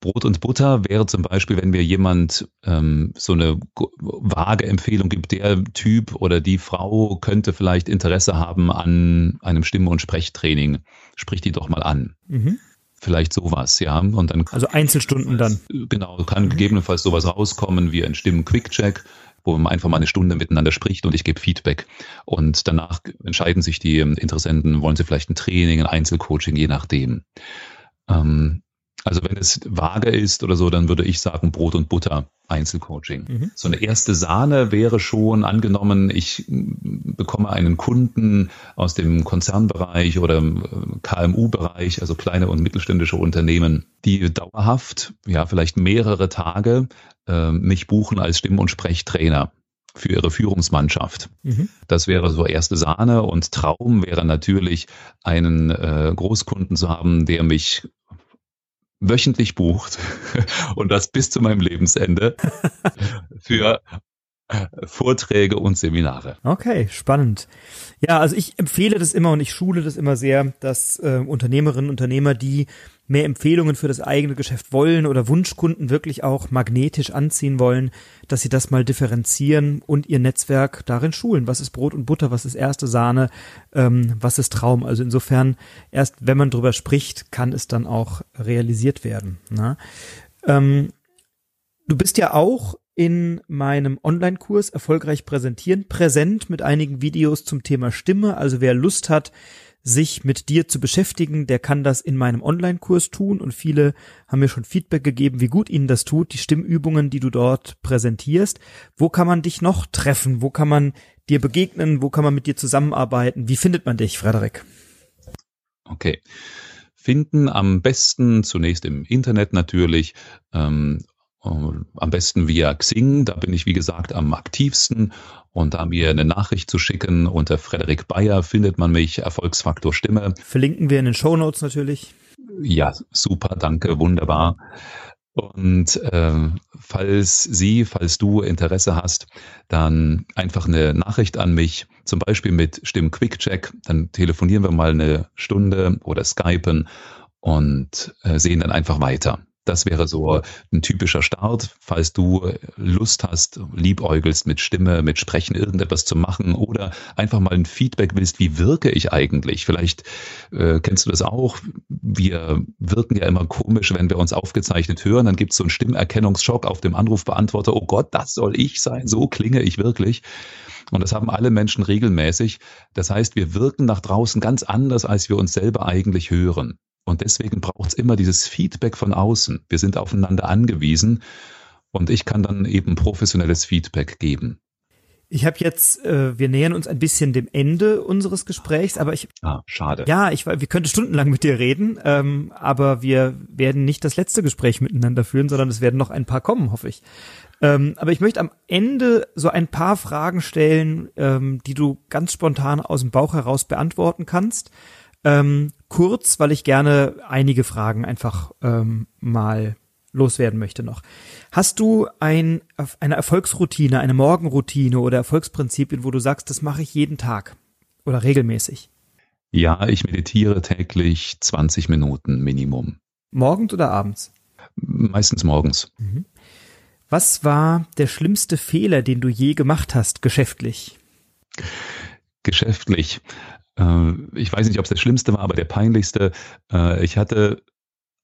Brot und Butter wäre zum Beispiel, wenn mir jemand ähm, so eine vage Empfehlung gibt, der Typ oder die Frau könnte vielleicht Interesse haben an einem Stimme- und Sprechtraining. Sprich die doch mal an. Mhm. Vielleicht sowas, ja. Und dann also Einzelstunden dann. Genau, kann mhm. gegebenenfalls sowas rauskommen wie ein Stimmen-Quick-Check wo man einfach mal eine Stunde miteinander spricht und ich gebe Feedback. Und danach entscheiden sich die Interessenten, wollen sie vielleicht ein Training, ein Einzelcoaching, je nachdem. Ähm, also wenn es vage ist oder so, dann würde ich sagen Brot und Butter Einzelcoaching. Mhm. So eine erste Sahne wäre schon angenommen, ich bekomme einen Kunden aus dem Konzernbereich oder äh, KMU-Bereich, also kleine und mittelständische Unternehmen, die dauerhaft, ja vielleicht mehrere Tage äh, mich buchen als Stimm- und Sprechtrainer für ihre Führungsmannschaft. Mhm. Das wäre so erste Sahne und Traum wäre natürlich, einen äh, Großkunden zu haben, der mich wöchentlich bucht und das bis zu meinem Lebensende für Vorträge und Seminare. Okay, spannend. Ja, also ich empfehle das immer und ich schule das immer sehr, dass äh, Unternehmerinnen und Unternehmer, die mehr Empfehlungen für das eigene Geschäft wollen oder Wunschkunden wirklich auch magnetisch anziehen wollen, dass sie das mal differenzieren und ihr Netzwerk darin schulen. Was ist Brot und Butter? Was ist erste Sahne? Ähm, was ist Traum? Also insofern, erst wenn man drüber spricht, kann es dann auch realisiert werden. Ne? Ähm, du bist ja auch in meinem Online-Kurs erfolgreich präsentieren, präsent mit einigen Videos zum Thema Stimme. Also wer Lust hat, sich mit dir zu beschäftigen, der kann das in meinem Online-Kurs tun und viele haben mir schon Feedback gegeben, wie gut ihnen das tut, die Stimmübungen, die du dort präsentierst. Wo kann man dich noch treffen? Wo kann man dir begegnen? Wo kann man mit dir zusammenarbeiten? Wie findet man dich, Frederik? Okay. Finden am besten zunächst im Internet natürlich ähm, am besten via Xing, da bin ich wie gesagt am aktivsten und da mir eine Nachricht zu schicken unter Frederik Bayer findet man mich, Erfolgsfaktor Stimme. Verlinken wir in den Show Notes natürlich. Ja, super, danke, wunderbar. Und äh, falls Sie, falls du Interesse hast, dann einfach eine Nachricht an mich, zum Beispiel mit Stimm Quick Check. Dann telefonieren wir mal eine Stunde oder skypen und äh, sehen dann einfach weiter. Das wäre so ein typischer Start, falls du Lust hast, liebäugelst mit Stimme, mit Sprechen, irgendetwas zu machen oder einfach mal ein Feedback willst, wie wirke ich eigentlich? Vielleicht äh, kennst du das auch. Wir wirken ja immer komisch, wenn wir uns aufgezeichnet hören. Dann gibt es so einen Stimmerkennungsschock auf dem Anrufbeantworter. Oh Gott, das soll ich sein. So klinge ich wirklich. Und das haben alle Menschen regelmäßig. Das heißt, wir wirken nach draußen ganz anders, als wir uns selber eigentlich hören. Und deswegen braucht es immer dieses Feedback von außen. Wir sind aufeinander angewiesen und ich kann dann eben professionelles Feedback geben. Ich habe jetzt, äh, wir nähern uns ein bisschen dem Ende unseres Gesprächs, aber ich. Ah, schade. Ja, ich, wir könnten stundenlang mit dir reden, ähm, aber wir werden nicht das letzte Gespräch miteinander führen, sondern es werden noch ein paar kommen, hoffe ich. Ähm, aber ich möchte am Ende so ein paar Fragen stellen, ähm, die du ganz spontan aus dem Bauch heraus beantworten kannst. Ähm, kurz, weil ich gerne einige Fragen einfach ähm, mal loswerden möchte noch. Hast du ein, eine Erfolgsroutine, eine Morgenroutine oder Erfolgsprinzipien, wo du sagst, das mache ich jeden Tag oder regelmäßig? Ja, ich meditiere täglich 20 Minuten Minimum. Morgens oder abends? Meistens morgens. Mhm. Was war der schlimmste Fehler, den du je gemacht hast, geschäftlich? Geschäftlich. Äh, ich weiß nicht, ob es der schlimmste war, aber der peinlichste. Äh, ich hatte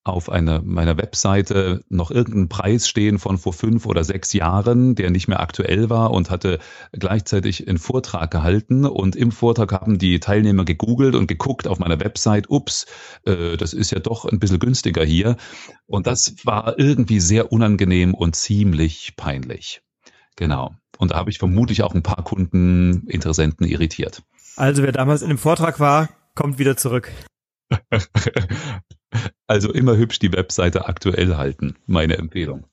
auf einer meiner Webseite noch irgendeinen Preis stehen von vor fünf oder sechs Jahren, der nicht mehr aktuell war und hatte gleichzeitig einen Vortrag gehalten und im Vortrag haben die Teilnehmer gegoogelt und geguckt auf meiner Website, ups, äh, das ist ja doch ein bisschen günstiger hier und das war irgendwie sehr unangenehm und ziemlich peinlich. Genau. Und da habe ich vermutlich auch ein paar Kunden, Interessenten irritiert. Also wer damals in dem Vortrag war, kommt wieder zurück. Also immer hübsch die Webseite aktuell halten, meine Empfehlung.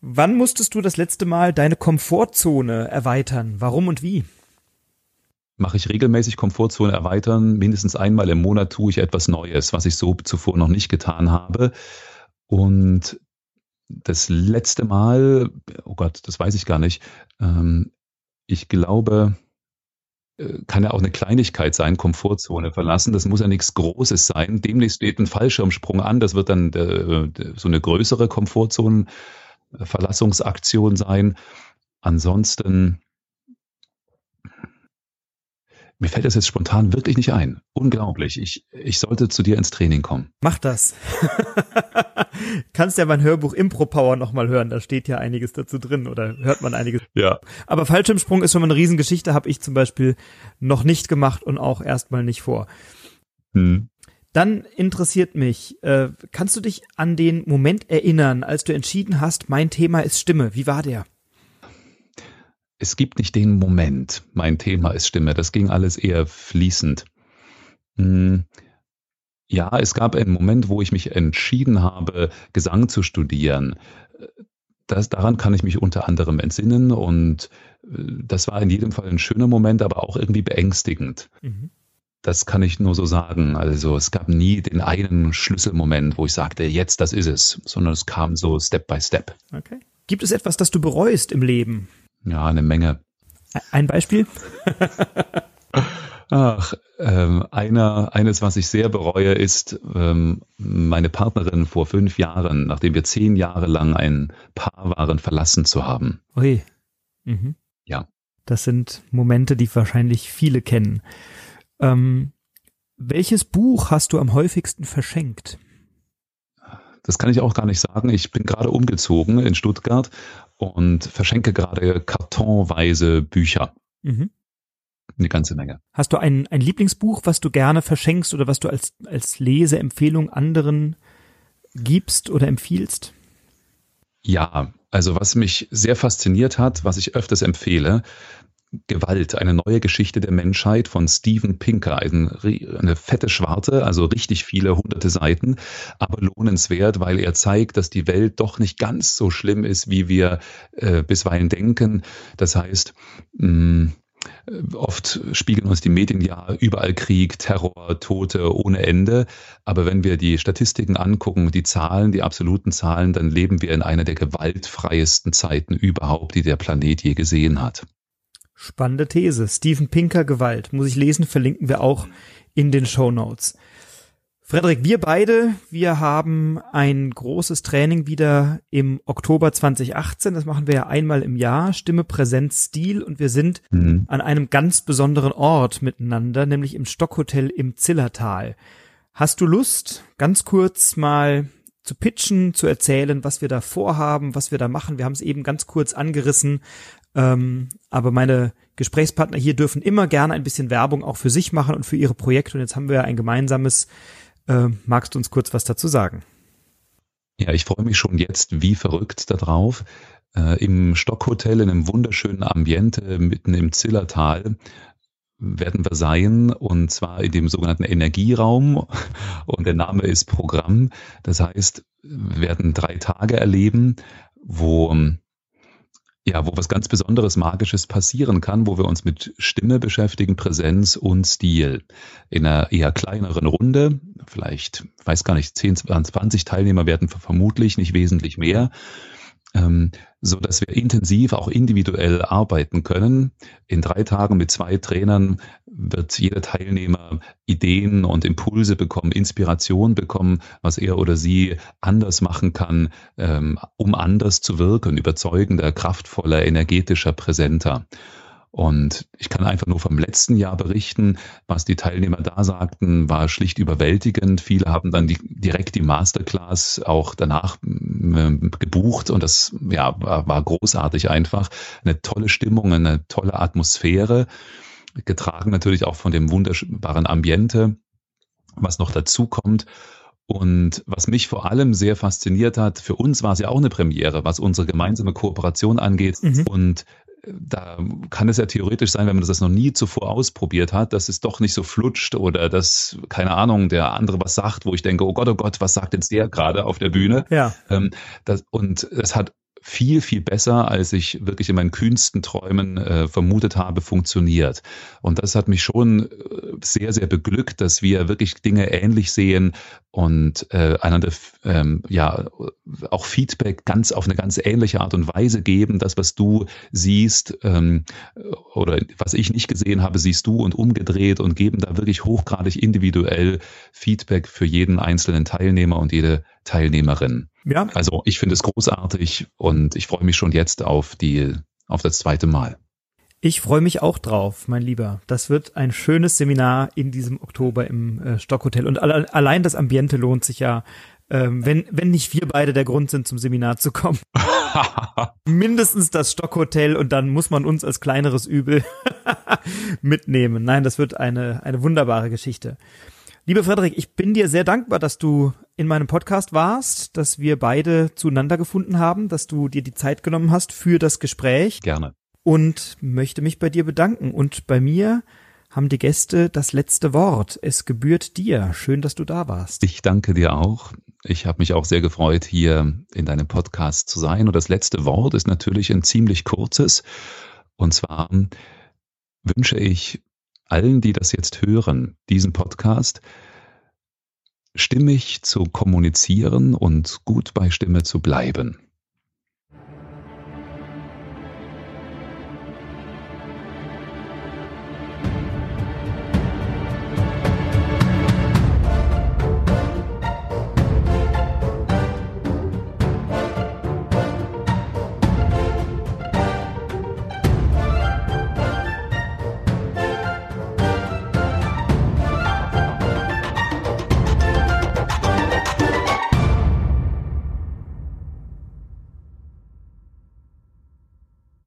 Wann musstest du das letzte Mal deine Komfortzone erweitern? Warum und wie? Mache ich regelmäßig Komfortzone erweitern. Mindestens einmal im Monat tue ich etwas Neues, was ich so zuvor noch nicht getan habe. Und das letzte Mal, oh Gott, das weiß ich gar nicht. Ähm, ich glaube, kann ja auch eine Kleinigkeit sein, Komfortzone verlassen. Das muss ja nichts Großes sein. Demnächst steht ein Fallschirmsprung an. Das wird dann äh, so eine größere Komfortzonenverlassungsaktion sein. Ansonsten mir fällt das jetzt spontan wirklich nicht ein. Unglaublich. Ich, ich sollte zu dir ins Training kommen. Mach das. Kannst ja mein Hörbuch Impro Power nochmal hören. Da steht ja einiges dazu drin oder hört man einiges. Ja. Aber Fallschirmsprung ist schon mal eine Riesengeschichte, habe ich zum Beispiel noch nicht gemacht und auch erstmal nicht vor. Hm. Dann interessiert mich, äh, kannst du dich an den Moment erinnern, als du entschieden hast, mein Thema ist Stimme? Wie war der? Es gibt nicht den Moment, mein Thema ist Stimme. Das ging alles eher fließend. Hm, ja, es gab einen Moment, wo ich mich entschieden habe, Gesang zu studieren. Das, daran kann ich mich unter anderem entsinnen und äh, das war in jedem Fall ein schöner Moment, aber auch irgendwie beängstigend. Mhm. Das kann ich nur so sagen. Also es gab nie den einen Schlüsselmoment, wo ich sagte, jetzt das ist es, sondern es kam so Step by Step. Okay. Gibt es etwas, das du bereust im Leben? Ja, eine Menge. Ein Beispiel? Ach, ähm, einer, eines, was ich sehr bereue, ist, ähm, meine Partnerin vor fünf Jahren, nachdem wir zehn Jahre lang ein Paar waren, verlassen zu haben. Ui. Mhm. Ja. Das sind Momente, die wahrscheinlich viele kennen. Ähm, welches Buch hast du am häufigsten verschenkt? Das kann ich auch gar nicht sagen. Ich bin gerade umgezogen in Stuttgart und verschenke gerade kartonweise Bücher. Mhm. Eine ganze Menge. Hast du ein, ein Lieblingsbuch, was du gerne verschenkst oder was du als, als Leseempfehlung anderen gibst oder empfiehlst? Ja, also was mich sehr fasziniert hat, was ich öfters empfehle, Gewalt, eine neue Geschichte der Menschheit von Steven Pinker. Ein, eine fette Schwarte, also richtig viele hunderte Seiten, aber lohnenswert, weil er zeigt, dass die Welt doch nicht ganz so schlimm ist, wie wir äh, bisweilen denken. Das heißt, mh, Oft spiegeln uns die Medien ja überall Krieg, Terror, Tote ohne Ende. Aber wenn wir die Statistiken angucken, die Zahlen, die absoluten Zahlen, dann leben wir in einer der gewaltfreiesten Zeiten überhaupt, die der Planet je gesehen hat. Spannende These. Steven Pinker Gewalt. Muss ich lesen, verlinken wir auch in den Show Notes. Frederik, wir beide, wir haben ein großes Training wieder im Oktober 2018. Das machen wir ja einmal im Jahr. Stimme, Präsenz, Stil. Und wir sind mhm. an einem ganz besonderen Ort miteinander, nämlich im Stockhotel im Zillertal. Hast du Lust, ganz kurz mal zu pitchen, zu erzählen, was wir da vorhaben, was wir da machen? Wir haben es eben ganz kurz angerissen, ähm, aber meine Gesprächspartner hier dürfen immer gerne ein bisschen Werbung auch für sich machen und für ihre Projekte. Und jetzt haben wir ja ein gemeinsames. Äh, magst du uns kurz was dazu sagen? Ja, ich freue mich schon jetzt wie verrückt darauf. Äh, Im Stockhotel in einem wunderschönen Ambiente mitten im Zillertal werden wir sein und zwar in dem sogenannten Energieraum und der Name ist Programm. Das heißt, wir werden drei Tage erleben, wo ja, wo was ganz Besonderes, Magisches passieren kann, wo wir uns mit Stimme beschäftigen, Präsenz und Stil. In einer eher kleineren Runde, vielleicht, weiß gar nicht, 10, 20 Teilnehmer werden vermutlich nicht wesentlich mehr ähm, so dass wir intensiv auch individuell arbeiten können. In drei Tagen mit zwei Trainern wird jeder Teilnehmer Ideen und Impulse bekommen, Inspiration bekommen, was er oder sie anders machen kann, ähm, um anders zu wirken, überzeugender, kraftvoller, energetischer, präsenter. Und ich kann einfach nur vom letzten Jahr berichten, was die Teilnehmer da sagten, war schlicht überwältigend. Viele haben dann die, direkt die Masterclass auch danach äh, gebucht und das ja, war großartig einfach. Eine tolle Stimmung, eine tolle Atmosphäre, getragen natürlich auch von dem wunderbaren Ambiente, was noch dazu kommt. Und was mich vor allem sehr fasziniert hat, für uns war es ja auch eine Premiere, was unsere gemeinsame Kooperation angeht. Mhm. Und da kann es ja theoretisch sein, wenn man das noch nie zuvor ausprobiert hat, dass es doch nicht so flutscht oder dass, keine Ahnung, der andere was sagt, wo ich denke, oh Gott, oh Gott, was sagt jetzt der gerade auf der Bühne? Ja. Ähm, das, und es hat viel, viel besser, als ich wirklich in meinen kühnsten Träumen äh, vermutet habe, funktioniert. Und das hat mich schon äh, sehr, sehr beglückt, dass wir wirklich Dinge ähnlich sehen und äh, einander ähm, ja auch Feedback ganz auf eine ganz ähnliche Art und Weise geben. Das, was du siehst ähm, oder was ich nicht gesehen habe, siehst du und umgedreht und geben da wirklich hochgradig individuell Feedback für jeden einzelnen Teilnehmer und jede Teilnehmerin. Ja. Also ich finde es großartig und ich freue mich schon jetzt auf die, auf das zweite Mal. Ich freue mich auch drauf, mein Lieber. Das wird ein schönes Seminar in diesem Oktober im äh, Stockhotel. Und alle, allein das Ambiente lohnt sich ja, ähm, wenn, wenn nicht wir beide der Grund sind, zum Seminar zu kommen. Mindestens das Stockhotel und dann muss man uns als kleineres Übel mitnehmen. Nein, das wird eine, eine wunderbare Geschichte. Lieber Frederik, ich bin dir sehr dankbar, dass du in meinem Podcast warst, dass wir beide zueinander gefunden haben, dass du dir die Zeit genommen hast für das Gespräch. Gerne. Und möchte mich bei dir bedanken. Und bei mir haben die Gäste das letzte Wort. Es gebührt dir. Schön, dass du da warst. Ich danke dir auch. Ich habe mich auch sehr gefreut, hier in deinem Podcast zu sein. Und das letzte Wort ist natürlich ein ziemlich kurzes. Und zwar wünsche ich allen, die das jetzt hören, diesen Podcast, stimmig zu kommunizieren und gut bei Stimme zu bleiben.